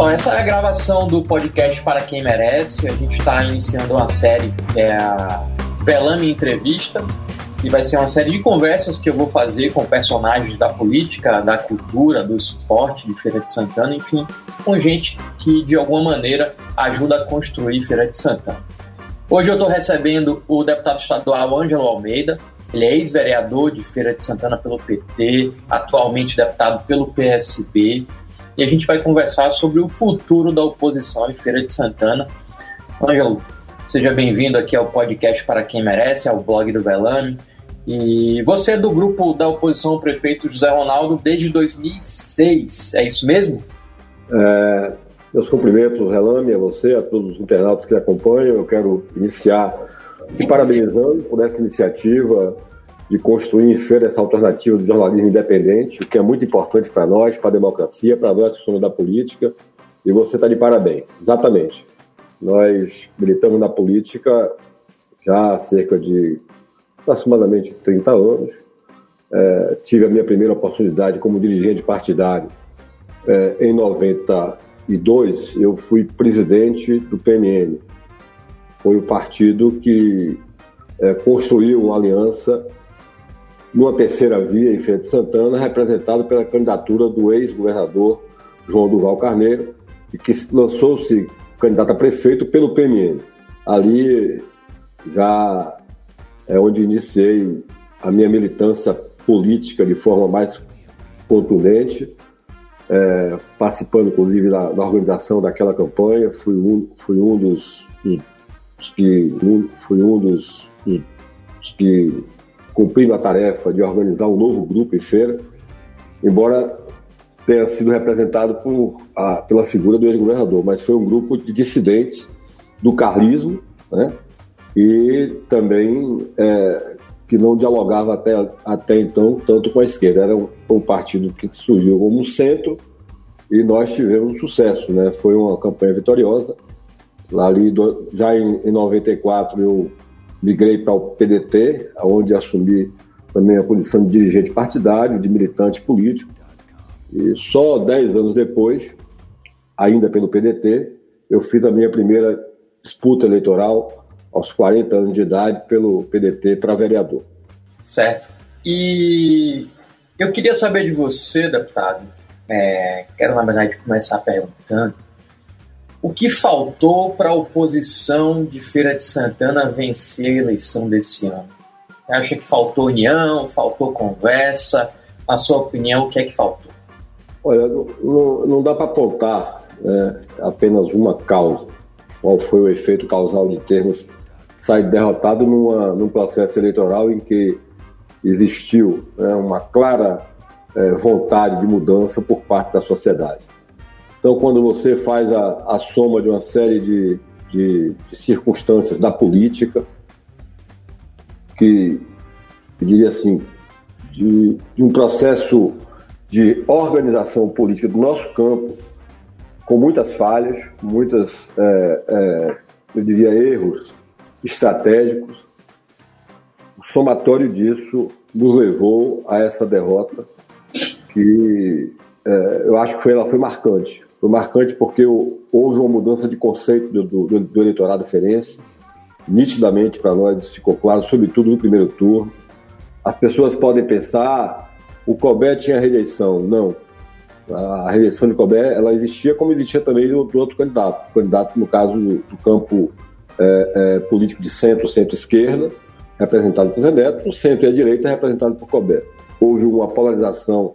Bom, essa é a gravação do podcast Para Quem Merece. A gente está iniciando uma série, é a Velame Entrevista, e vai ser uma série de conversas que eu vou fazer com personagens da política, da cultura, do esporte de Feira de Santana, enfim, com gente que de alguma maneira ajuda a construir Feira de Santana. Hoje eu estou recebendo o deputado estadual Ângelo Almeida, ele é ex-vereador de Feira de Santana pelo PT, atualmente deputado pelo PSB, e a gente vai conversar sobre o futuro da oposição em Feira de Santana. Ângelo, seja bem-vindo aqui ao podcast Para Quem Merece, ao blog do Velame. E você é do grupo da oposição ao prefeito José Ronaldo desde 2006, é isso mesmo? É, meus cumprimentos, Relame, a você, a todos os internautas que acompanham. Eu quero iniciar me parabenizando por essa iniciativa de construir em feira essa alternativa do jornalismo independente, o que é muito importante para nós, para a democracia, para nós que somos da política, e você está de parabéns. Exatamente. Nós militamos na política já há cerca de aproximadamente 30 anos. É, tive a minha primeira oportunidade como dirigente partidário é, em 92. Eu fui presidente do PMN. Foi o partido que é, construiu uma aliança numa terceira via em Feira de Santana, representado pela candidatura do ex-governador João Duval Carneiro, que lançou-se candidato a prefeito pelo PMN. Ali já é onde iniciei a minha militância política de forma mais contundente, é, participando inclusive da, da, organização daquela campanha, fui um, fui um dos, que um, fui um dos que cumprindo a tarefa de organizar um novo grupo em feira, embora tenha sido representado por, a, pela figura do ex-governador, mas foi um grupo de dissidentes do carlismo, né? E também é, que não dialogava até, até então tanto com a esquerda. Era um, um partido que surgiu como centro e nós tivemos sucesso, né? Foi uma campanha vitoriosa. Lá ali, já em, em 94 eu migrei para o PDT, onde assumi também a posição de dirigente partidário, de militante político. E só dez anos depois, ainda pelo PDT, eu fiz a minha primeira disputa eleitoral aos 40 anos de idade pelo PDT para vereador. Certo. E eu queria saber de você, deputado, é, quero na verdade começar perguntando o que faltou para a oposição de Feira de Santana vencer a eleição desse ano? Acha que faltou união, faltou conversa? Na sua opinião, o que é que faltou? Olha, não, não dá para apontar né, apenas uma causa. Qual foi o efeito causal de termos saído derrotado numa, num processo eleitoral em que existiu né, uma clara é, vontade de mudança por parte da sociedade. Então, quando você faz a, a soma de uma série de, de, de circunstâncias da política, que, eu diria assim, de, de, um processo de organização política do nosso campo, com muitas falhas, muitas, é, é, eu diria, erros estratégicos, o somatório disso nos levou a essa derrota que é, eu acho que foi, ela foi marcante. Foi marcante porque houve uma mudança de conceito do, do, do eleitorado ferense. Nitidamente para nós ficou claro, sobretudo no primeiro turno. As pessoas podem pensar, o Colbert tinha rejeição. Não. A rejeição de Colbert ela existia como existia também do, do outro candidato. O candidato, no caso do, campo é, é, político de centro, centro-esquerda, representado por Zé Neto, o centro e a direita representado por Colbert. Houve uma polarização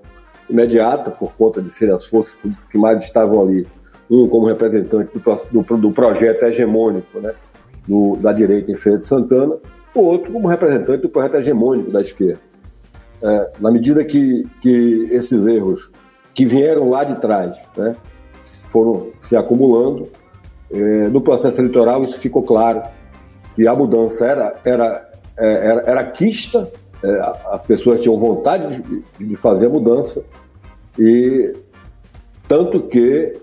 imediata, por conta de serem as forças que mais estavam ali, um como representante do, do, do projeto hegemônico né, do, da direita em Feira de Santana, o outro como representante do projeto hegemônico da esquerda. É, na medida que, que esses erros que vieram lá de trás né, foram se acumulando, é, no processo eleitoral isso ficou claro, que a mudança era, era, é, era, era quista as pessoas tinham vontade de, de fazer a mudança e tanto que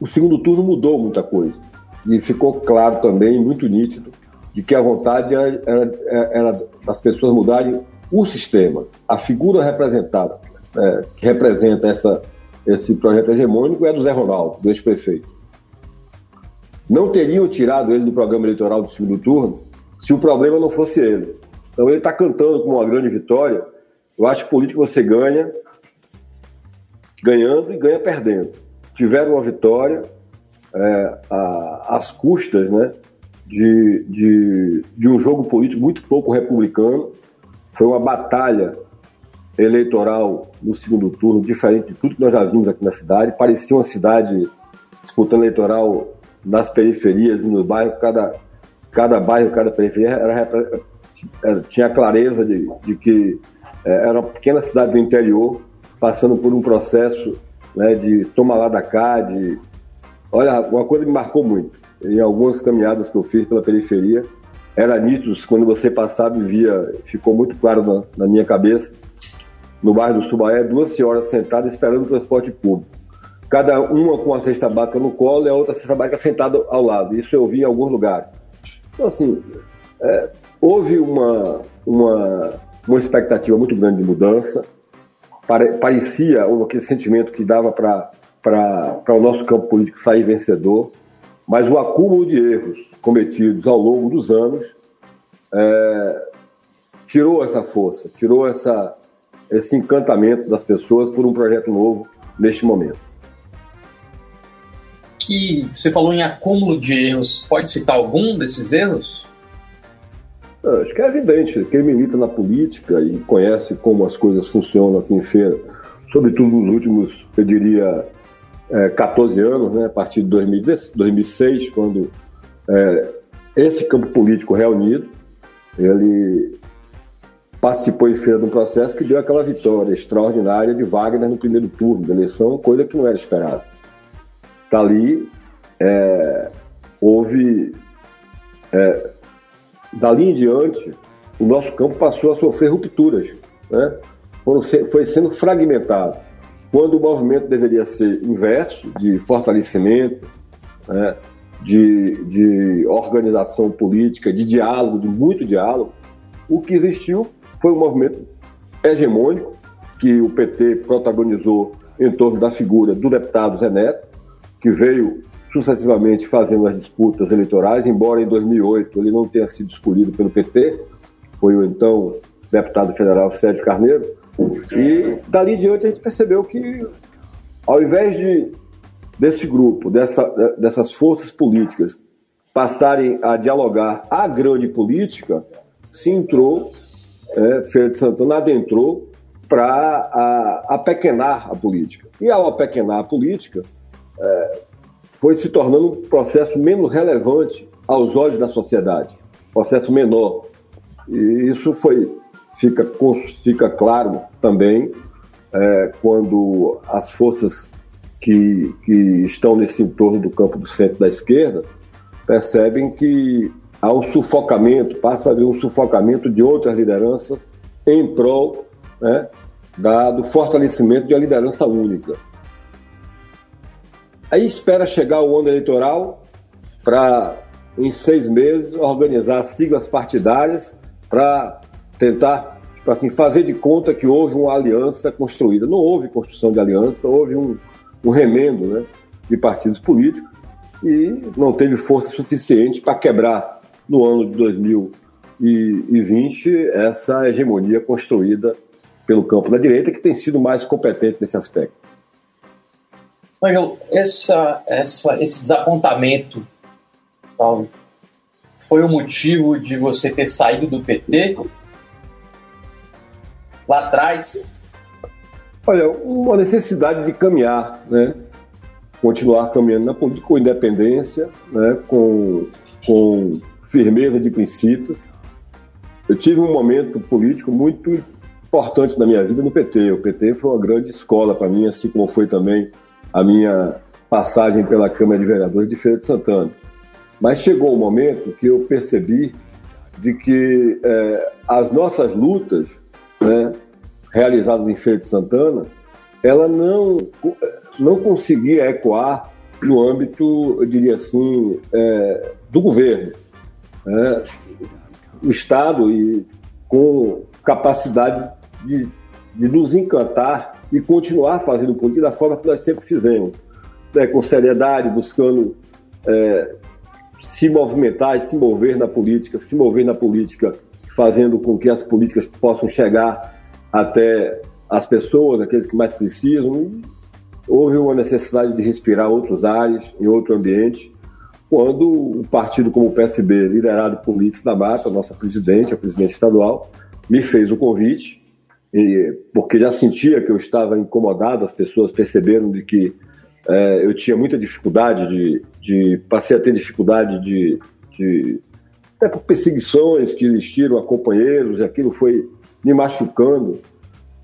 o segundo turno mudou muita coisa e ficou claro também, muito nítido, de que a vontade era, era, era das pessoas mudarem o sistema, a figura representada, é, que representa essa, esse projeto hegemônico é do Zé Ronaldo, do ex-prefeito. Não teriam tirado ele do programa eleitoral do segundo turno se o problema não fosse ele. Então ele está cantando com uma grande vitória. Eu acho que política você ganha ganhando e ganha perdendo. Tiveram uma vitória é, a, às custas né, de, de, de um jogo político muito pouco republicano. Foi uma batalha eleitoral no segundo turno, diferente de tudo que nós já vimos aqui na cidade. Parecia uma cidade disputando eleitoral nas periferias, no bairro, cada, cada bairro, cada periferia era tinha clareza de, de que é, era uma pequena cidade do interior, passando por um processo né, de toma lá da cá, de... Olha, uma coisa que me marcou muito, em algumas caminhadas que eu fiz pela periferia, era nítido, quando você passava e via, ficou muito claro na, na minha cabeça, no bairro do Subaé, duas senhoras sentadas esperando o transporte público. Cada uma com a cesta básica no colo e a outra cesta básica sentada ao lado. Isso eu vi em alguns lugares. Então, assim, é, houve uma, uma, uma expectativa muito grande de mudança. Pare, parecia aquele sentimento que dava para o nosso campo político sair vencedor, mas o acúmulo de erros cometidos ao longo dos anos é, tirou essa força, tirou essa, esse encantamento das pessoas por um projeto novo neste momento. Que você falou em acúmulo de erros, pode citar algum desses erros? Ah, acho que é evidente, quem milita na política e conhece como as coisas funcionam aqui em Feira, sobretudo nos últimos, eu diria, é, 14 anos, né, a partir de 2006, quando é, esse campo político reunido, ele participou em feira de um processo que deu aquela vitória extraordinária de Wagner no primeiro turno da eleição, coisa que não era esperada. Dali, é, houve. É, dali em diante, o nosso campo passou a sofrer rupturas. Né? Foi sendo fragmentado. Quando o movimento deveria ser inverso, de fortalecimento, né? de, de organização política, de diálogo, de muito diálogo, o que existiu foi um movimento hegemônico que o PT protagonizou em torno da figura do deputado Zé Neto, que veio sucessivamente fazendo as disputas eleitorais, embora em 2008 ele não tenha sido escolhido pelo PT, foi o então deputado federal Sérgio Carneiro, e dali em diante a gente percebeu que, ao invés de desse grupo, dessa, dessas forças políticas passarem a dialogar a grande política, se entrou é, Feira de Santana adentrou para apequenar a política. E ao apequenar a política, é, foi se tornando um processo menos relevante aos olhos da sociedade, processo menor. E isso foi fica, fica claro também é, quando as forças que, que estão nesse entorno do campo do centro da esquerda percebem que há um sufocamento, passa a haver um sufocamento de outras lideranças em prol né, da, do fortalecimento de uma liderança única. Aí espera chegar o ano eleitoral para, em seis meses, organizar siglas partidárias para tentar tipo assim, fazer de conta que houve uma aliança construída. Não houve construção de aliança, houve um, um remendo né, de partidos políticos e não teve força suficiente para quebrar no ano de 2020 essa hegemonia construída pelo campo da direita, que tem sido mais competente nesse aspecto. Angel, essa, essa, esse desapontamento tal, foi o motivo de você ter saído do PT lá atrás? Olha, uma necessidade de caminhar, né? Continuar caminhando na política com independência, né? com, com firmeza de princípio. Eu tive um momento político muito importante na minha vida no PT. O PT foi uma grande escola para mim, assim como foi também a minha passagem pela Câmara de Vereadores de Feira de Santana. Mas chegou um momento que eu percebi de que é, as nossas lutas né, realizadas em Feira de Santana, ela não, não conseguia ecoar no âmbito, eu diria assim, é, do governo é, o Estado e com capacidade de, de nos encantar e continuar fazendo política da forma que nós sempre fizemos, né, com seriedade, buscando é, se movimentar e se mover na política, se mover na política, fazendo com que as políticas possam chegar até as pessoas, aqueles que mais precisam. Houve uma necessidade de respirar outros ares, em outro ambiente, quando um partido como o PSB, liderado por Lício da Mata, nossa presidente, a presidente estadual, me fez o convite, porque já sentia que eu estava incomodado, as pessoas perceberam de que é, eu tinha muita dificuldade de, de, passei a ter dificuldade de, de até por perseguições que existiram a companheiros, e aquilo foi me machucando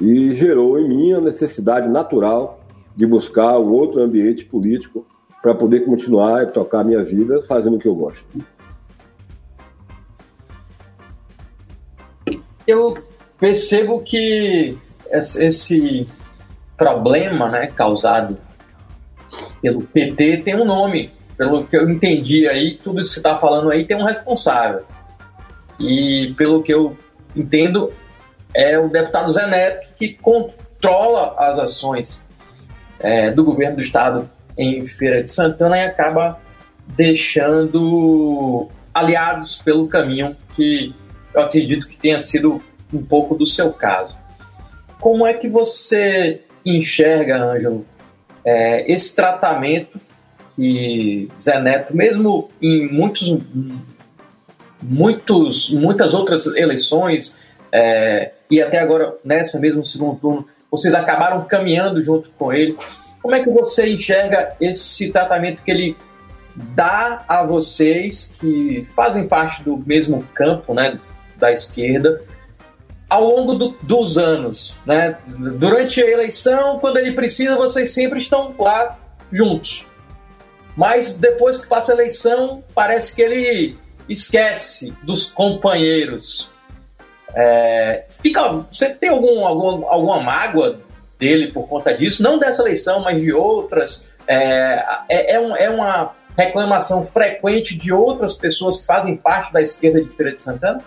e gerou em mim a necessidade natural de buscar um outro ambiente político para poder continuar e tocar a minha vida fazendo o que eu gosto. Eu percebo que esse problema né, causado pelo PT tem um nome. Pelo que eu entendi aí, tudo isso que você está falando aí tem um responsável. E pelo que eu entendo, é o deputado Zé Neto que controla as ações é, do governo do estado em Feira de Santana e acaba deixando aliados pelo caminho que eu acredito que tenha sido um pouco do seu caso. Como é que você enxerga, Ângelo, é, esse tratamento que Zé Neto, mesmo em muitos, muitos, muitas outras eleições, é, e até agora nessa mesmo segundo turno, vocês acabaram caminhando junto com ele. Como é que você enxerga esse tratamento que ele dá a vocês que fazem parte do mesmo campo, né, da esquerda, ao longo do, dos anos, né? Durante a eleição, quando ele precisa, vocês sempre estão lá juntos. Mas depois que passa a eleição, parece que ele esquece dos companheiros. É, fica, você tem algum, algum, alguma mágoa dele por conta disso? Não dessa eleição, mas de outras. É, é, é, um, é uma reclamação frequente de outras pessoas que fazem parte da esquerda de Feira de Santana?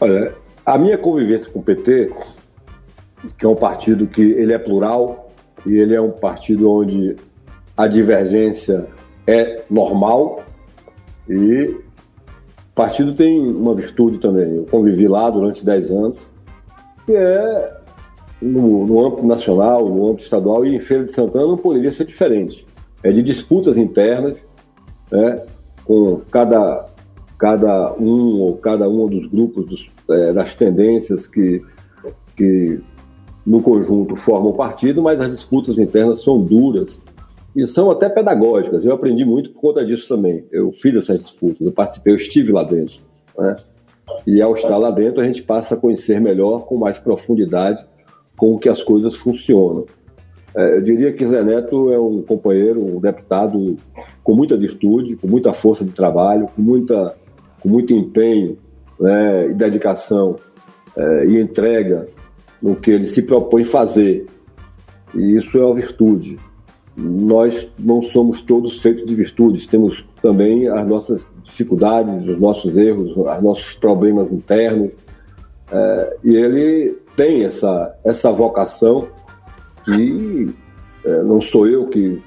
Olha, a minha convivência com o PT, que é um partido que ele é plural e ele é um partido onde a divergência é normal e o partido tem uma virtude também. Eu convivi lá durante 10 anos, que é no, no âmbito nacional, no âmbito estadual e em Feira de Santana não poderia ser diferente. É de disputas internas, né, com cada cada um ou cada um dos grupos dos, é, das tendências que, que no conjunto formam o partido, mas as disputas internas são duras e são até pedagógicas. Eu aprendi muito por conta disso também. Eu fiz essas disputas, eu participei, eu estive lá dentro. Né? E ao estar lá dentro, a gente passa a conhecer melhor, com mais profundidade, como que as coisas funcionam. É, eu diria que Zé Neto é um companheiro, um deputado com muita virtude, com muita força de trabalho, com muita com muito empenho né, e dedicação é, e entrega no que ele se propõe fazer. E isso é uma virtude. Nós não somos todos feitos de virtudes, temos também as nossas dificuldades, os nossos erros, os nossos problemas internos. É, e ele tem essa, essa vocação que é, não sou eu que,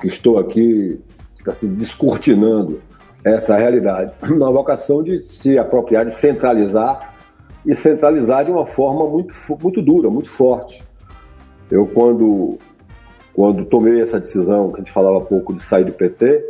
que estou aqui assim, descortinando, essa realidade. Uma vocação de se apropriar, de centralizar e centralizar de uma forma muito, muito dura, muito forte. Eu, quando, quando tomei essa decisão, que a gente falava pouco de sair do PT,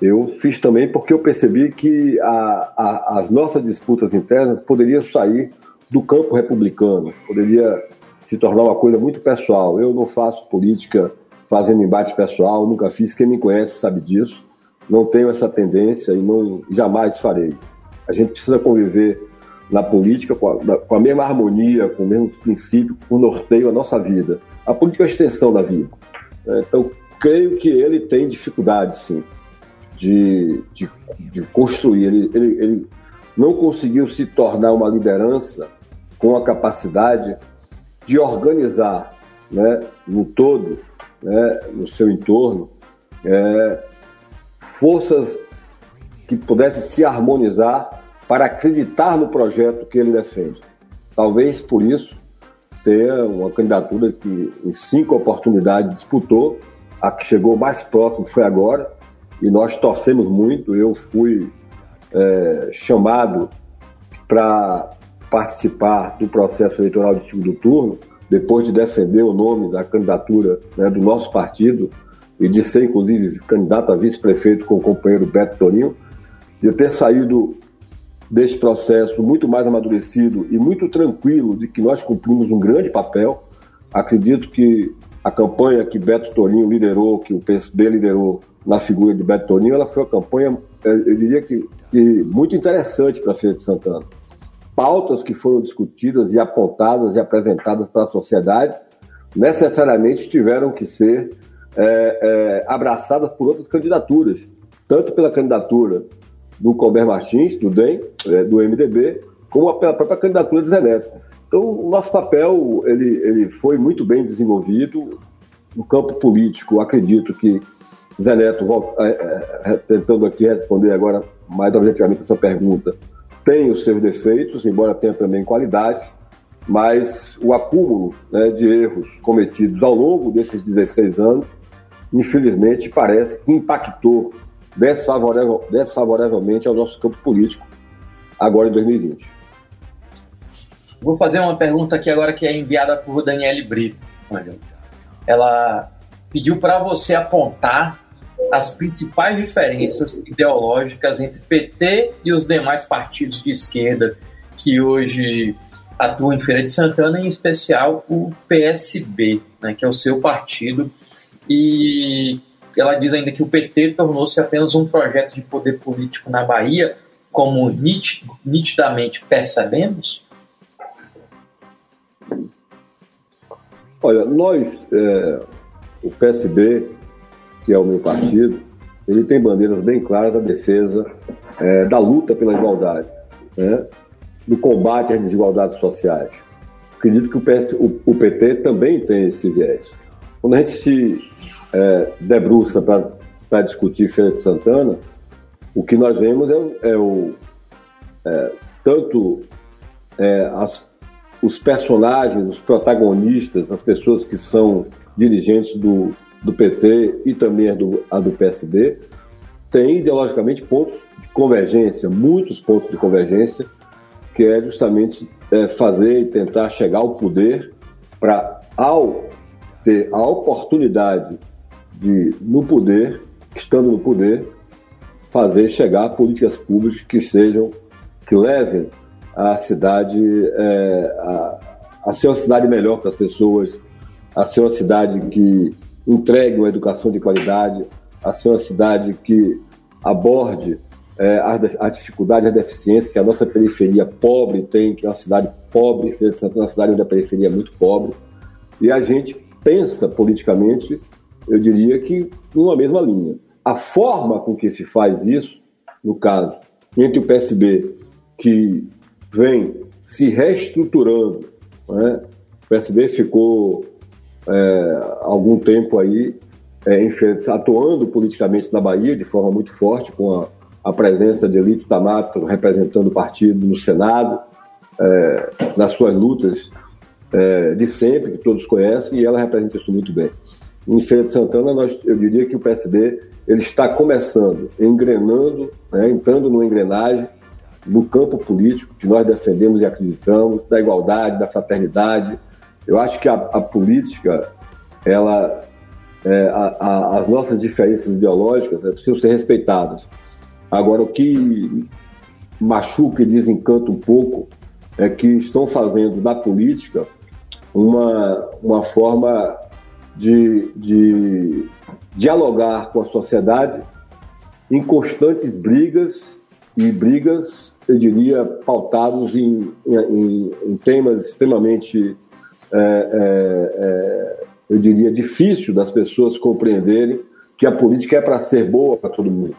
eu fiz também porque eu percebi que a, a, as nossas disputas internas poderiam sair do campo republicano, poderia se tornar uma coisa muito pessoal. Eu não faço política fazendo embate pessoal, nunca fiz. Quem me conhece sabe disso não tenho essa tendência e não jamais farei. A gente precisa conviver na política com a, com a mesma harmonia, com o mesmo princípio, com o norteio a nossa vida. A política é a extensão da vida. Né? Então, creio que ele tem dificuldade, sim, de, de, de construir. Ele, ele, ele não conseguiu se tornar uma liderança com a capacidade de organizar né, no todo, né, no seu entorno, é, forças que pudessem se harmonizar para acreditar no projeto que ele defende. talvez por isso, ser uma candidatura que em cinco oportunidades disputou, a que chegou mais próximo foi agora, e nós torcemos muito. Eu fui é, chamado para participar do processo eleitoral de segundo turno, depois de defender o nome da candidatura né, do nosso partido e de ser, inclusive, candidato a vice-prefeito com o companheiro Beto Toninho, de ter saído desse processo muito mais amadurecido e muito tranquilo de que nós cumprimos um grande papel. Acredito que a campanha que Beto Toninho liderou, que o PSB liderou na figura de Beto Toninho, ela foi uma campanha, eu diria que, que muito interessante para a Feira de Santana. Pautas que foram discutidas e apontadas e apresentadas para a sociedade necessariamente tiveram que ser é, é, abraçadas por outras candidaturas, tanto pela candidatura do Colbert Martins, do DEM, é, do MDB, como pela própria candidatura de Zé Neto. Então, o nosso papel ele, ele foi muito bem desenvolvido no campo político. Acredito que Zé Neto, é, é, tentando aqui responder agora mais objetivamente a sua pergunta, tem os seus defeitos, embora tenha também qualidade, mas o acúmulo né, de erros cometidos ao longo desses 16 anos, infelizmente, parece que impactou desfavorável, desfavoravelmente ao nosso campo político agora em 2020. Vou fazer uma pergunta aqui agora que é enviada por Daniele Brito. Ela pediu para você apontar as principais diferenças ideológicas entre PT e os demais partidos de esquerda que hoje atuam em Feira de Santana, em especial o PSB, né, que é o seu partido, e ela diz ainda que o PT tornou-se apenas um projeto de poder político na Bahia, como nitidamente percebemos? Olha, nós, é, o PSB, que é o meu partido, ele tem bandeiras bem claras da defesa é, da luta pela igualdade, né, do combate às desigualdades sociais. Acredito que o, PS, o, o PT também tem esse viés. Quando a gente se é, debruça para discutir Feira de Santana, o que nós vemos é, é o é, tanto é, as, os personagens, os protagonistas, as pessoas que são dirigentes do, do PT e também a do, a do PSB, têm ideologicamente pontos de convergência, muitos pontos de convergência, que é justamente é, fazer e tentar chegar ao poder para, ao ter a oportunidade de, no poder, estando no poder, fazer chegar políticas públicas que sejam, que levem a cidade é, a, a ser uma cidade melhor para as pessoas, a ser uma cidade que entregue uma educação de qualidade, a ser uma cidade que aborde é, as, as dificuldades, as deficiências que a nossa periferia pobre tem, que é uma cidade pobre, é uma cidade onde a periferia é muito pobre, e a gente pensa politicamente eu diria que numa mesma linha. A forma com que se faz isso, no caso, entre o PSB, que vem se reestruturando, né? o PSB ficou é, algum tempo aí é, atuando politicamente na Bahia de forma muito forte, com a, a presença de Elites da Mata representando o partido no Senado, é, nas suas lutas é, de sempre, que todos conhecem, e ela representa isso muito bem em Feira de Santana, nós, eu diria que o PSD ele está começando, engrenando, né, entrando numa engrenagem no campo político que nós defendemos e acreditamos, da igualdade, da fraternidade. Eu acho que a, a política, ela, é, a, a, as nossas diferenças ideológicas né, precisam ser respeitadas. Agora, o que machuca e desencanta um pouco é que estão fazendo da política uma, uma forma de, de dialogar com a sociedade em constantes brigas e brigas, eu diria, pautados em, em, em temas extremamente, é, é, é, eu diria, difícil das pessoas compreenderem que a política é para ser boa para todo mundo.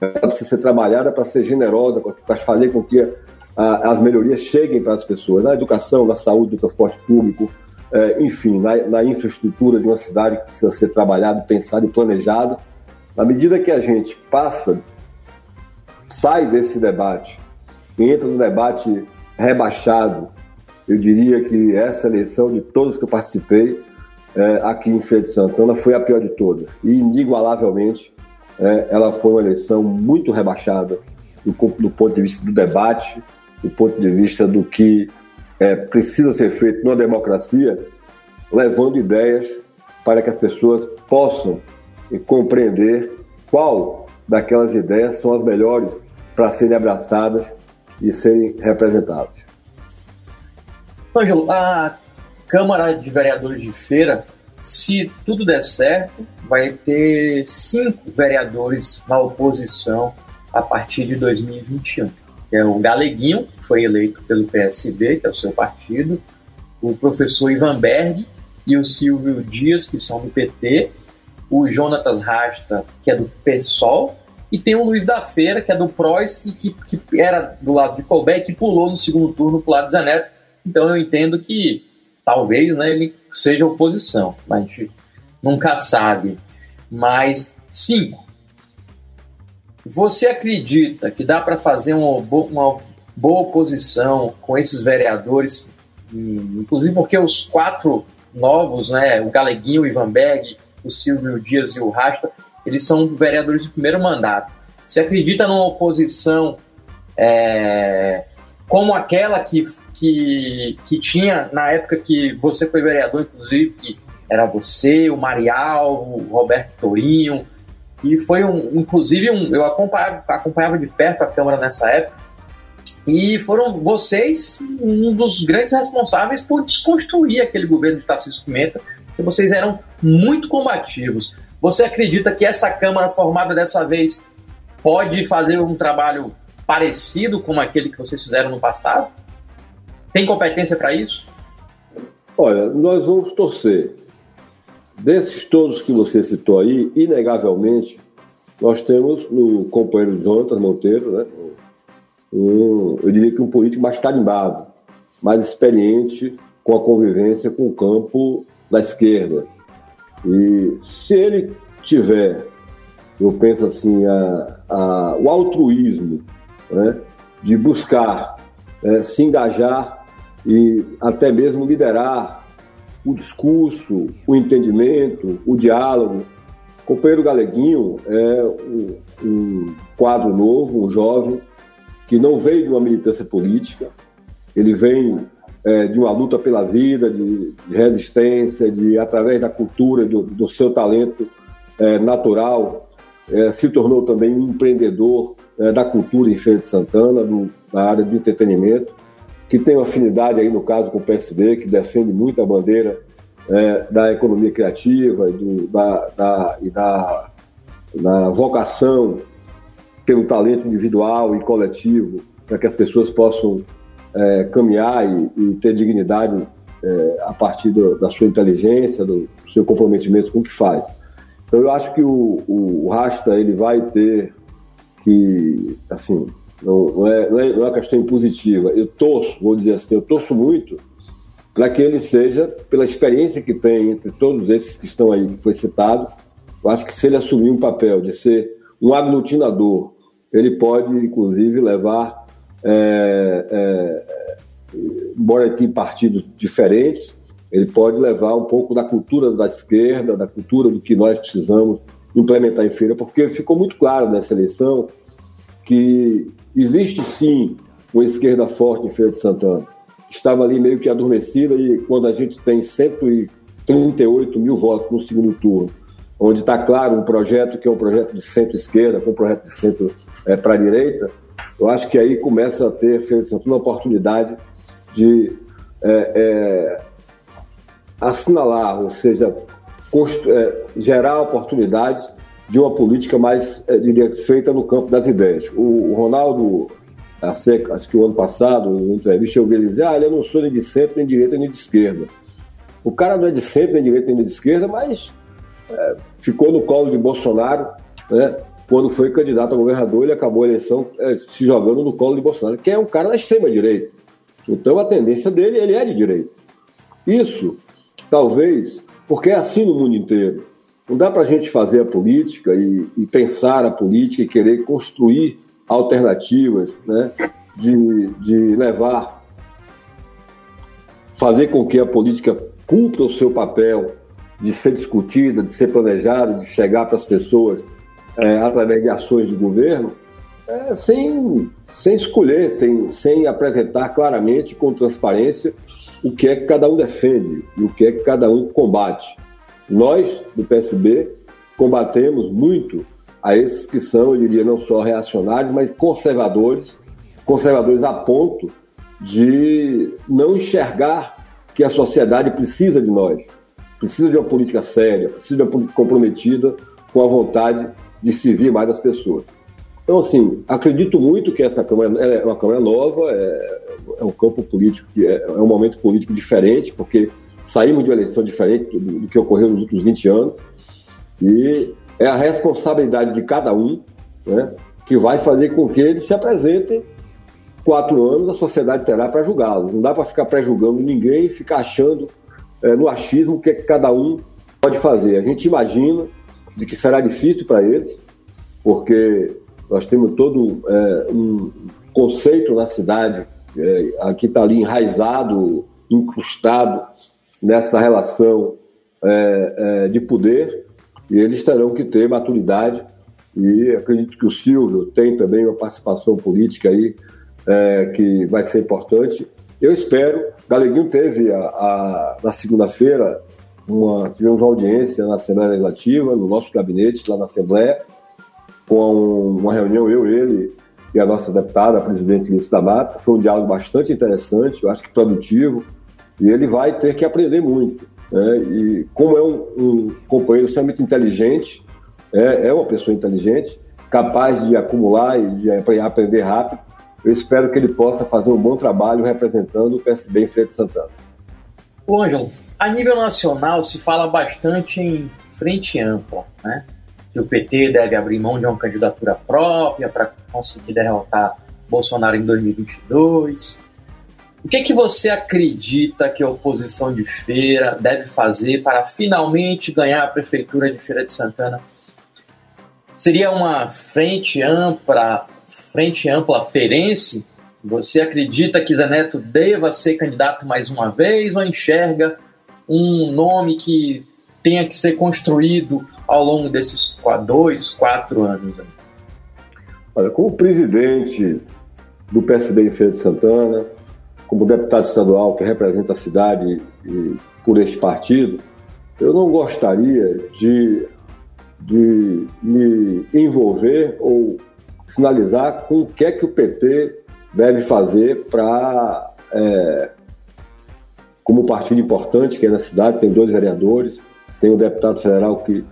É para ser trabalhada, para ser generosa, para fazer com que a, as melhorias cheguem para as pessoas, na educação, na saúde, no transporte público, é, enfim, na, na, infraestrutura de uma cidade que precisa ser trabalhada, pensada e planejada. Na medida que a gente passa, sai desse debate, entra no debate rebaixado. Eu diria que essa eleição, de todas que eu participei, é, aqui em Feira de Santana, foi a pior de todas. E, inigualavelmente, é, ela foi uma eleição muito rebaixada do, do, ponto de vista do debate, do ponto de vista do que é, precisa ser feito numa democracia, levando ideias para que as pessoas possam compreender qual daquelas ideias são as melhores para serem abraçadas e serem representadas. Ângelo, a Câmara de Vereadores de Feira, se tudo der certo, vai ter cinco vereadores na oposição a partir de 2021. É o Galeguinho, que foi eleito pelo PSB, que é o seu partido, o professor Ivan Berg e o Silvio Dias, que são do PT, o Jonatas Rasta, que é do PSOL, e tem o Luiz da Feira, que é do PROS e que, que era do lado de Colbert, que pulou no segundo turno para o lado de Zanetti. Então eu entendo que talvez né, ele seja oposição, mas a gente nunca sabe. Mas, cinco, você acredita que dá para fazer uma boa, uma boa oposição com esses vereadores, inclusive porque os quatro novos, né, o Galeguinho, o Ivan Berg, o Silvio Dias e o Rasta, eles são vereadores de primeiro mandato. Você acredita numa oposição é, como aquela que, que, que tinha na época que você foi vereador, inclusive, que era você, o Marialvo, o Roberto Torinho, e foi um, inclusive um, eu acompanhava, acompanhava de perto a Câmara nessa época, e foram vocês um dos grandes responsáveis por desconstruir aquele governo de Tarcísio Pimenta, que vocês eram muito combativos. Você acredita que essa Câmara formada dessa vez pode fazer um trabalho parecido com aquele que vocês fizeram no passado? Tem competência para isso? Olha, nós vamos torcer. Desses todos que você citou aí, inegavelmente, nós temos no companheiro Jonathan Monteiro, né, um, eu diria que um político mais tarimbado, mais experiente com a convivência com o campo da esquerda. E se ele tiver, eu penso assim, a, a, o altruísmo né, de buscar é, se engajar e até mesmo liderar o discurso, o entendimento, o diálogo. O companheiro Galeguinho é um, um quadro novo, um jovem, que não veio de uma militância política, ele vem é, de uma luta pela vida, de, de, resistência, de através da cultura, do, do seu talento é, natural, é, se tornou também um empreendedor é, da cultura em Feira de Santana, do, na área de entretenimento, que tem uma afinidade aí no caso com o PSB, que defende muito a bandeira é, da economia criativa e, do, da, da, e da, da vocação pelo talento individual e coletivo, para que as pessoas possam é, caminhar e, e, ter dignidade é, a partir do, da sua inteligência, do seu comprometimento com o que faz. Então eu acho que o, o, o Rasta ele vai ter que, assim, não, não, é, não, é, não é uma questão impositiva. Eu torço, vou dizer assim, eu torço muito para que ele seja, pela experiência que tem entre todos esses que estão aí, que foi citado, eu acho que se ele assumir um papel de ser um aglutinador, ele pode, inclusive, levar é, é, embora aqui partidos diferentes, ele pode levar um pouco da cultura da esquerda, da cultura do que nós precisamos implementar em feira, porque ficou muito claro nessa eleição que existe sim uma esquerda forte em Feira de Santana. Estava ali meio que adormecida e quando a gente tem 138 mil votos no segundo turno, onde está claro um projeto que é um projeto de centro-esquerda, com um projeto de centro é, para a direita, eu acho que aí começa a ter, Feira de Santana, uma oportunidade de é, é, assinalar, ou seja, é, gerar oportunidades de uma política mais, é, diria, feita no campo das ideias. O, o Ronaldo, acho que o ano passado, em entrevista, eu ele dizer: ah, eu não sou nem de centro, nem de direita, nem de esquerda. O cara não é de centro, nem de direita, nem de esquerda, mas é, ficou no colo de Bolsonaro, né? quando foi candidato a governador, ele acabou a eleição é, se jogando no colo de Bolsonaro, que é um cara da extrema-direita. Então a tendência dele, ele é de direita. Isso, talvez, porque é assim no mundo inteiro. Não dá para a gente fazer a política e, e, pensar a política e querer construir alternativas né, de, de levar fazer com que a política cumpra o seu papel de ser discutida, de ser planejada, de chegar para as pessoas é, através de ações de governo, é, sem, sem escolher, sem, sem apresentar claramente, com transparência, o que é que cada um defende e o que é que cada um combate. Nós, do PSB, combatemos muito a esses que são, eu diria, não só reacionários, mas conservadores, conservadores a ponto de não enxergar que a sociedade precisa de nós, precisa de uma política séria, precisa de uma política comprometida com a vontade de servir mais as pessoas. Então, assim, acredito muito que essa Câmara é uma Câmara nova, é, é um campo político, é, é, um momento político diferente, porque saímos de uma eleição diferente do, do que ocorreu nos últimos 20 anos, e é a responsabilidade de cada um né, que vai fazer com que eles se apresentem quatro anos, a sociedade terá para julgá-los. Não dá para ficar pré-julgando ninguém e ficar achando é, no achismo o que, é que cada um pode fazer. A gente imagina de que será difícil para eles, porque nós temos todo é, um conceito na cidade é, aqui está ali enraizado, incrustado nessa relação é, é, de poder e eles terão que ter maturidade e acredito que o Silvio tem também uma participação política aí é, que vai ser importante. Eu espero. Galeguinho teve a, a na segunda-feira uma tivemos uma audiência na Assembleia Legislativa, no nosso gabinete lá na Assembleia, com uma reunião eu, ele e a nossa deputada, a presidente Lício da Mata. Foi um diálogo bastante interessante, eu acho que produtivo, e ele vai ter que aprender muito. Né? E como é um, um companheiro extremamente inteligente, é, é, uma pessoa inteligente, capaz de acumular e de aprender rápido, eu espero que ele possa fazer um bom trabalho representando o PSB em Feira de Santana. Ô, Ângelo, a nível nacional se fala bastante em frente ampla, né? Que o PT deve abrir mão de uma candidatura própria para conseguir derrotar Bolsonaro em 2022. O que, é que você acredita que a oposição de Feira deve fazer para finalmente ganhar a prefeitura de Feira de Santana? Seria uma frente ampla, frente ampla ferense? Você acredita que Zé Neto deva ser candidato mais uma vez ou enxerga um nome que tenha que ser construído ao longo desses dois, quatro anos? Olha, como presidente do PSB em Feira de Santana, como deputado estadual que representa a cidade por este partido, eu não gostaria de, de me envolver ou sinalizar com o que é que o PT deve fazer para, é, como partido importante que é na cidade, tem dois vereadores, tem um deputado federal que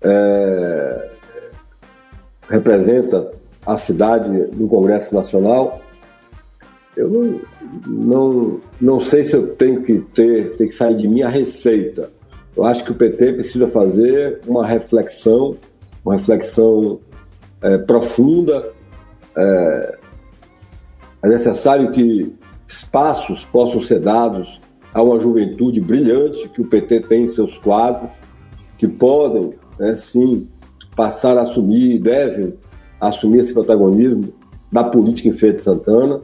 é, representa a cidade no Congresso Nacional eu não, não, não sei se eu tenho que ter, tem que sair de mim a receita. Eu acho que o PT precisa fazer uma reflexão, uma reflexão é, profunda. É, é necessário que espaços possam ser dados a uma juventude brilhante que o PT tem em seus quadros, que podem, né, sim, passar a assumir, devem assumir esse protagonismo da política em Feira de Santana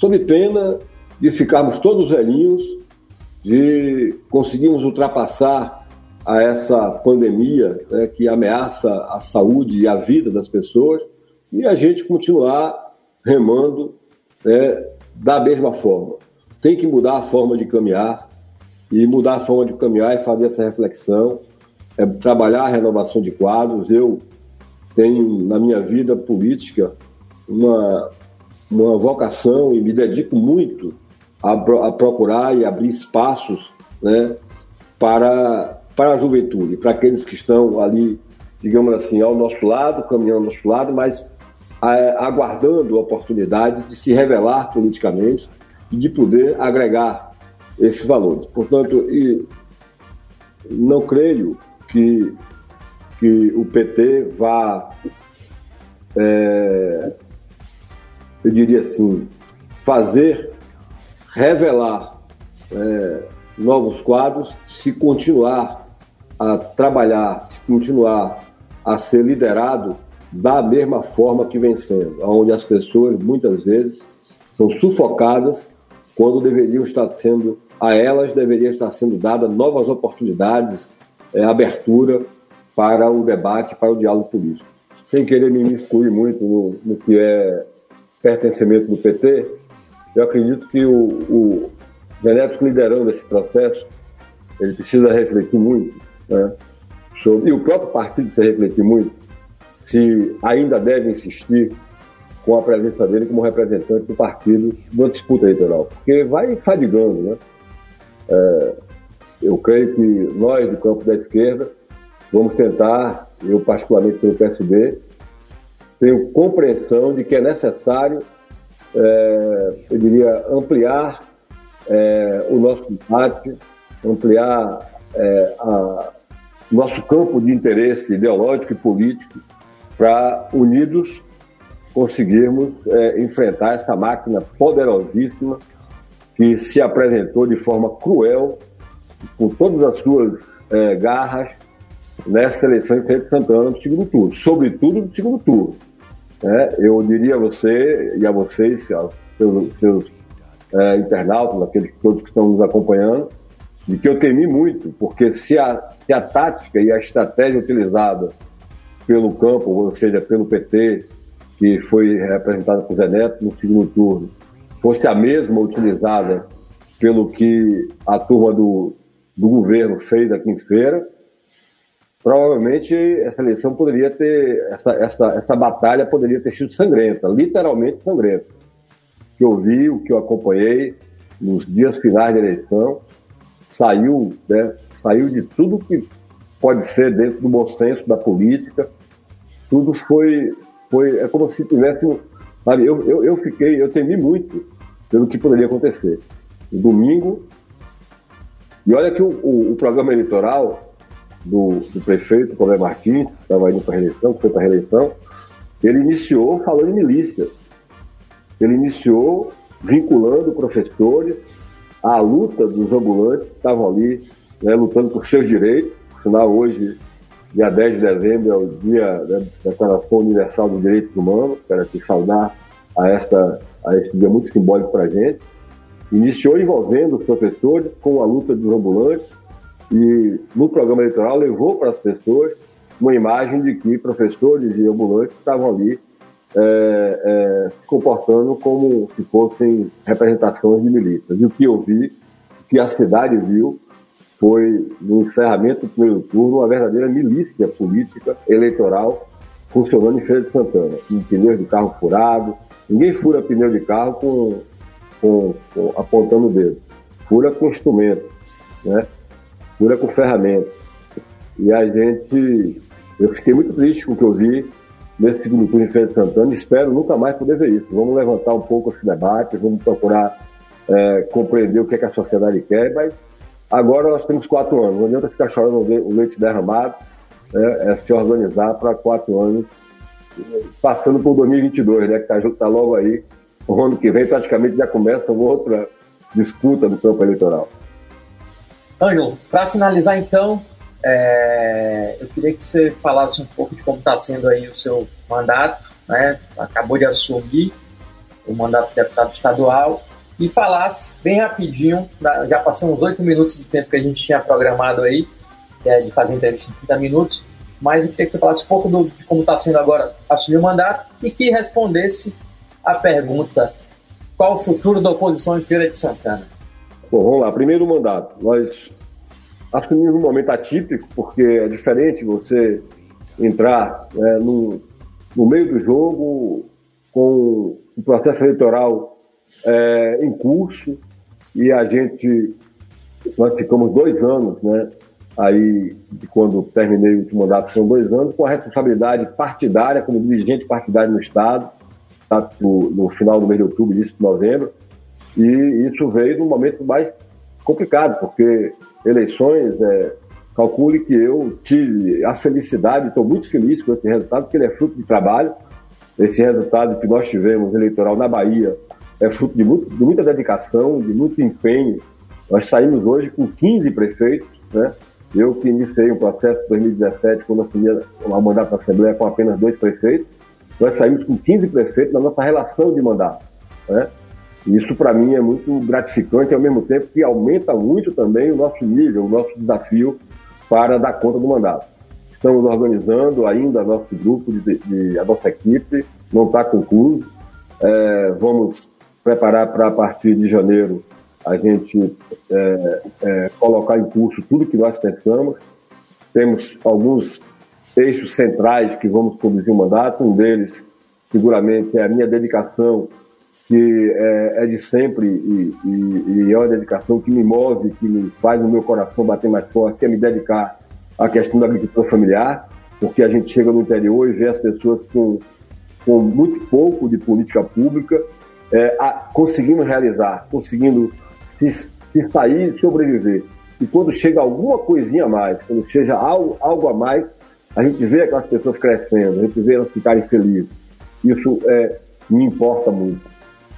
sob pena de ficarmos todos velhinhos, de conseguirmos ultrapassar a essa pandemia né, que ameaça a saúde e a vida das pessoas e a gente continuar remando né, da mesma forma. Tem que mudar a forma de caminhar e mudar a forma de caminhar e fazer essa reflexão, é trabalhar a renovação de quadros. Eu tenho na minha vida política uma uma vocação e me dedico muito a, a procurar e abrir espaços né, para, para a juventude, para aqueles que estão ali, digamos assim, ao nosso lado, caminhando ao nosso lado, mas a, aguardando a oportunidade de se revelar politicamente e de poder agregar esses valores. Portanto, não creio que, que o PT vá é, eu diria assim, fazer, revelar é, novos quadros, se continuar a trabalhar, se continuar a ser liderado da mesma forma que vem sendo, onde as pessoas muitas vezes são sufocadas quando deveriam estar sendo, a elas deveria estar sendo dada novas oportunidades, é, abertura para o debate, para o diálogo político. Sem querer me excluir muito no, no que é pertencimento do PT, eu acredito que o, o liderando esse processo, ele precisa refletir muito, né, sobre, e o próprio partido precisa refletir muito, se ainda deve insistir com a presença dele como representante do partido na disputa eleitoral, porque vai fadigando, né? É, eu creio que nós, do campo da esquerda, vamos tentar, eu particularmente pelo PSB, tenho compreensão de que é necessário, é, eu diria, ampliar é, o nosso debate, ampliar é, a, nosso campo de interesse ideológico e político para, unidos, conseguirmos é, enfrentar essa máquina poderosíssima que se apresentou de forma cruel, com todas as suas é, garras, nessa eleição de Santana do segundo turno, sobretudo do segundo turno. É, eu diria a você e a vocês, aos seus, seus é, internautas, aqueles todos que estão nos acompanhando, de que eu temi muito, porque se a, se a tática e a estratégia utilizada pelo campo, ou seja, pelo PT, que foi representada por Zé Neto no segundo turno, fosse a mesma utilizada pelo que a turma do, do governo fez aqui em feira, provavelmente essa eleição poderia ter, essa, essa, essa batalha poderia ter sido sangrenta, literalmente sangrenta. O que eu vi, o que eu acompanhei nos dias finais da eleição, saiu, né, saiu de tudo que pode ser dentro do bom senso da política, tudo foi, foi é como se tivesse, sabe, eu, eu, eu fiquei, eu temi muito pelo que poderia acontecer. Domingo, e olha que o, o, o programa eleitoral do, do prefeito Paulo Martins, que estava indo para a reeleição, que foi para a reeleição, ele iniciou falando em milícia. Ele iniciou vinculando professores à luta dos ambulantes que estavam ali né, lutando por seus direitos. Por sinal, hoje, dia 10 de dezembro, é o dia né, da Declaração Universal dos Direitos Humanos. Quero aqui saudar a, esta, a este dia muito simbólico para a gente. Iniciou envolvendo os professores com a luta dos ambulantes, e no programa eleitoral levou para as pessoas uma imagem de que professores e ambulantes estavam ali é, é, se comportando como se fossem representações de milícias. E o que eu vi, o que a cidade viu, foi, no encerramento do primeiro turno, uma verdadeira milícia política eleitoral funcionando em Feira de Santana, com pneus de carro furado. Ninguém fura pneu de carro com, com, com apontando o dedo. Fura com instrumento, né? Cura com ferramentas. E a gente, eu fiquei muito triste com o que eu vi nesse segundo turno em Feira de Santana. Espero nunca mais poder ver isso. Vamos levantar um pouco esse debate, vamos procurar é, compreender o que, é que a sociedade quer, mas agora nós temos quatro anos. Não adianta ficar chorando o leite derramado, é, é se organizar para quatro anos, passando por 2022, né, que está tá logo aí. O ano que vem praticamente já começa uma outra disputa do campo eleitoral. Ângelo, para finalizar então, é, eu queria que você falasse um pouco de como está sendo aí o seu mandato, né? Acabou de assumir o mandato de deputado estadual e falasse bem rapidinho, já passamos oito minutos do tempo que a gente tinha programado aí, que é de fazer entrevista em 30 minutos, mas eu queria que você falasse um pouco do, de como está sendo agora assumir o mandato e que respondesse a pergunta qual o futuro da oposição em Feira de Santana? Bom, vamos lá. Primeiro mandato. Nós assumimos um momento atípico, porque é diferente você entrar né, no, no meio do jogo com o processo eleitoral é, em curso e a gente, nós ficamos dois anos, né, aí quando terminei o último mandato, são dois anos, com a responsabilidade partidária, como dirigente partidário no Estado, tá, no, no final do mês de outubro, início de novembro, e isso veio num momento mais complicado, porque eleições, é, calcule que eu tive a felicidade, estou muito feliz com esse resultado, porque ele é fruto de trabalho. Esse resultado que nós tivemos eleitoral na Bahia é fruto de, muito, de muita dedicação, de muito empenho. Nós saímos hoje com 15 prefeitos, né? Eu que iniciei um processo em 2017, quando assumi o mandato da Assembleia com apenas dois prefeitos, nós saímos com 15 prefeitos na nossa relação de mandato. Né? Isso, para mim, é muito gratificante, ao mesmo tempo que aumenta muito também o nosso nível, o nosso desafio para dar conta do mandato. Estamos organizando ainda nosso grupo, de, de a nossa equipe, não está concluído. É, vamos preparar para, a partir de janeiro, a gente é, é, colocar em curso tudo que nós pensamos. Temos alguns eixos centrais que vamos conduzir o mandato. Um deles, seguramente, é a minha dedicação, que é, é de sempre e, e, e, é uma dedicação que me move, que me faz o meu coração bater mais forte, que é me dedicar à questão da agricultura familiar, porque a gente chega no interior e vê as pessoas com, com muito pouco de política pública é, a, conseguindo realizar, conseguindo se, se sair e sobreviver. E quando chega alguma coisinha a mais, quando chega algo, algo a mais, a gente vê aquelas pessoas crescendo, a gente vê elas ficarem felizes. Isso é, me importa muito.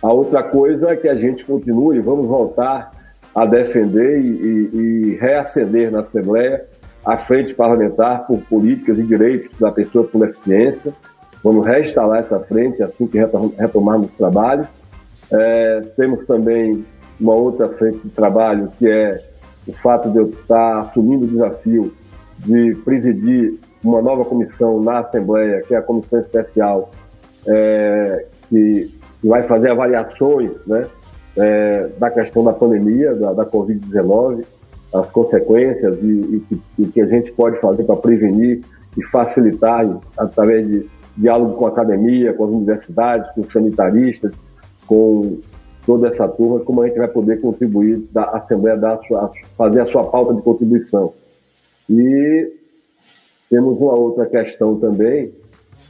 A outra coisa é que a gente continue, vamos voltar a defender e, e, e reacender na Assembleia a frente parlamentar por políticas e direitos da pessoa com deficiência. Vamos reinstalar essa frente assim que retomarmos o trabalho. É, temos também uma outra frente de trabalho que é o fato de eu estar assumindo o desafio de presidir uma nova comissão na Assembleia, que é a Comissão Especial, é, que, que, vai fazer avaliações né, é, da questão da pandemia, da, da Covid-19, as consequências e o que a gente pode fazer para prevenir e facilitar através de diálogo com a academia, com as universidades, com os sanitaristas, com toda essa turma, como a gente vai poder contribuir, da Assembleia dar a sua, fazer a sua pauta de contribuição. E temos uma outra questão também,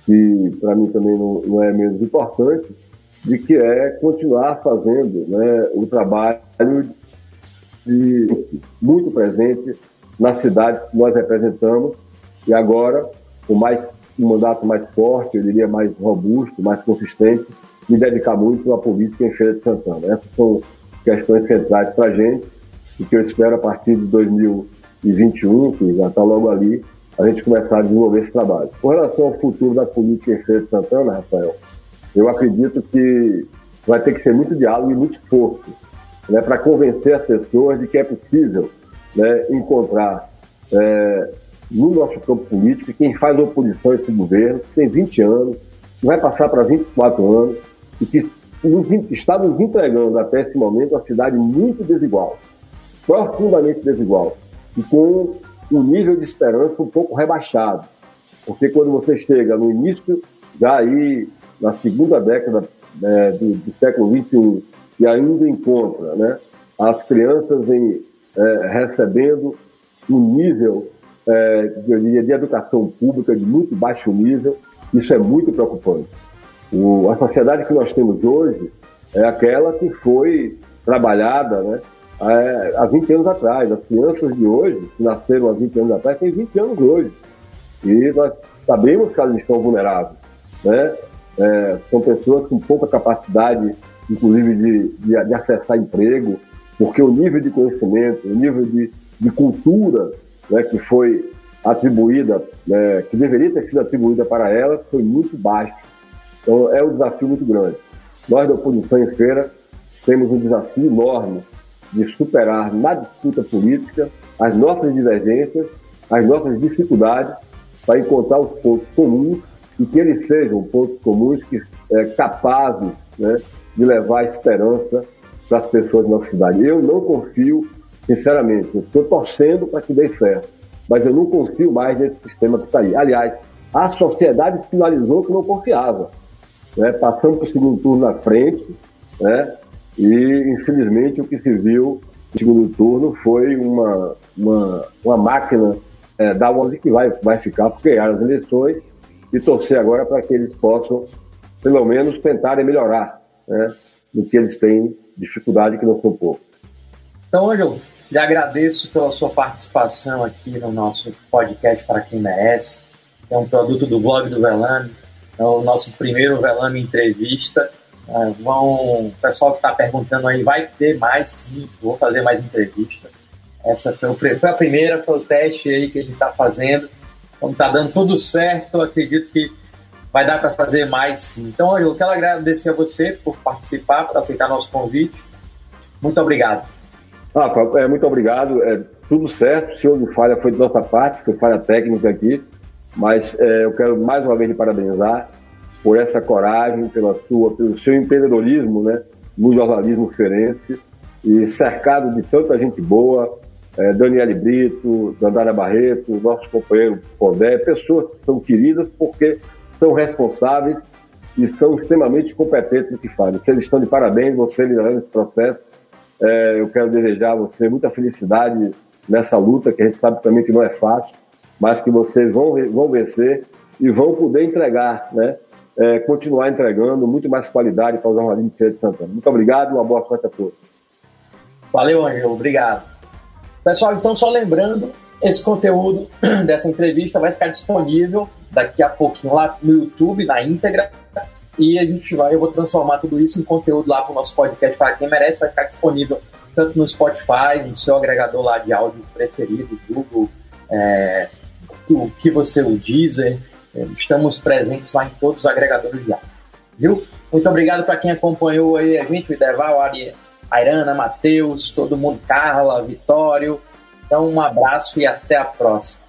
que para mim também não, não, é menos importante, de que é continuar fazendo né, o trabalho de, muito presente na cidade que nós representamos e agora com mais um mandato mais forte, eu diria mais robusto, mais consistente, me dedicar muito à política em Feira de Santana. Essas são questões centrais para a gente e que eu espero a partir de 2021, que já está logo ali, a gente começar a desenvolver esse trabalho. Com relação ao futuro da política em Feira de Santana, Rafael, eu acredito que vai ter que ser muito diálogo e muito esforço né, para convencer as pessoas de que é possível né, encontrar é, no nosso campo político quem faz oposição a esse governo, que tem 20 anos, que vai passar para 24 anos e que nos, está nos entregando até esse momento uma cidade muito desigual, profundamente desigual, e com um nível de esperança um pouco rebaixado. Porque quando você chega no início, já aí na segunda década né, do, do, século XXI, e ainda encontra né, as crianças em, é, recebendo um nível é, de, de educação pública de muito baixo nível, isso é muito preocupante. O, a sociedade que nós temos hoje é aquela que foi trabalhada né, há 20 anos atrás. As crianças de hoje, que nasceram há 20 anos atrás, têm 20 anos hoje. E nós sabemos que elas estão vulneráveis. Né? É, são pessoas com pouca capacidade, inclusive, de, de, de, acessar emprego, porque o nível de conhecimento, o nível de, de cultura né, que foi atribuída, né, que deveria ter sido atribuída para elas, foi muito baixo. Então é um desafio muito grande. Nós da oposição em feira temos um desafio enorme de superar na disputa política as nossas divergências, as nossas dificuldades, para encontrar os pontos comuns e que eles sejam pontos comuns que é, capazes né, de levar esperança para as pessoas da nossa cidade. Eu não confio, sinceramente, estou torcendo para que dê certo, mas eu não confio mais nesse sistema que está aí. Aliás, a sociedade finalizou que não confiava. Né? Passamos para o segundo turno na frente, né? E, infelizmente, o que se viu no segundo turno foi uma, uma, uma máquina é, da onde que vai, vai ficar por ganhar as eleições e torcer agora para que eles possam, pelo menos, tentarem melhorar né, no que eles têm dificuldade, que não são pouco. Então, Ângelo, lhe agradeço pela sua participação aqui no nosso podcast Para Quem Merece. É um produto do blog do Velame, é o nosso primeiro Velame Entrevista. É, vão, o pessoal que está perguntando aí, vai ter mais sim, vou fazer mais entrevista. Essa foi, o, foi a primeira, foi o teste aí que a gente está fazendo. Então está dando tudo certo, acredito que vai dar para fazer mais sim. Então, eu quero agradecer a você por participar, por aceitar nosso convite. Muito obrigado. Ah, é, muito obrigado. É, tudo certo. Se houve falha, foi de nossa parte, foi falha técnica aqui. Mas é, eu quero mais uma vez te parabenizar por essa coragem, pela sua, pelo seu empreendedorismo né, no jornalismo ferense e cercado de tanta gente boa, é, Daniele Brito, Dandara Barreto, nosso companheiro Pondé, pessoas que são queridas porque são responsáveis e são extremamente competentes no que fazem. Vocês estão de parabéns, você liderando esse processo. É, eu quero desejar a você muita felicidade nessa luta, que a gente sabe também que não é fácil, mas que vocês vão, vão vencer e vão poder entregar, né? É, continuar entregando muito mais qualidade para o jornalismo de Santana. Muito obrigado uma boa sorte a todos. Valeu, Angelo. Obrigado. Pessoal, então só lembrando, esse conteúdo dessa entrevista vai ficar disponível daqui a pouquinho lá no YouTube, na íntegra, e a gente vai, eu vou transformar tudo isso em conteúdo lá para o nosso podcast para quem merece, vai ficar disponível tanto no Spotify, no seu agregador lá de áudio preferido, Google, é, o que você o Deezer, é, estamos presentes lá em todos os agregadores de áudio. Viu? Muito obrigado para quem acompanhou aí a gente, o Ideval, a Airana, Matheus, todo mundo, Carla, Vitório. Então, um abraço e até a próxima.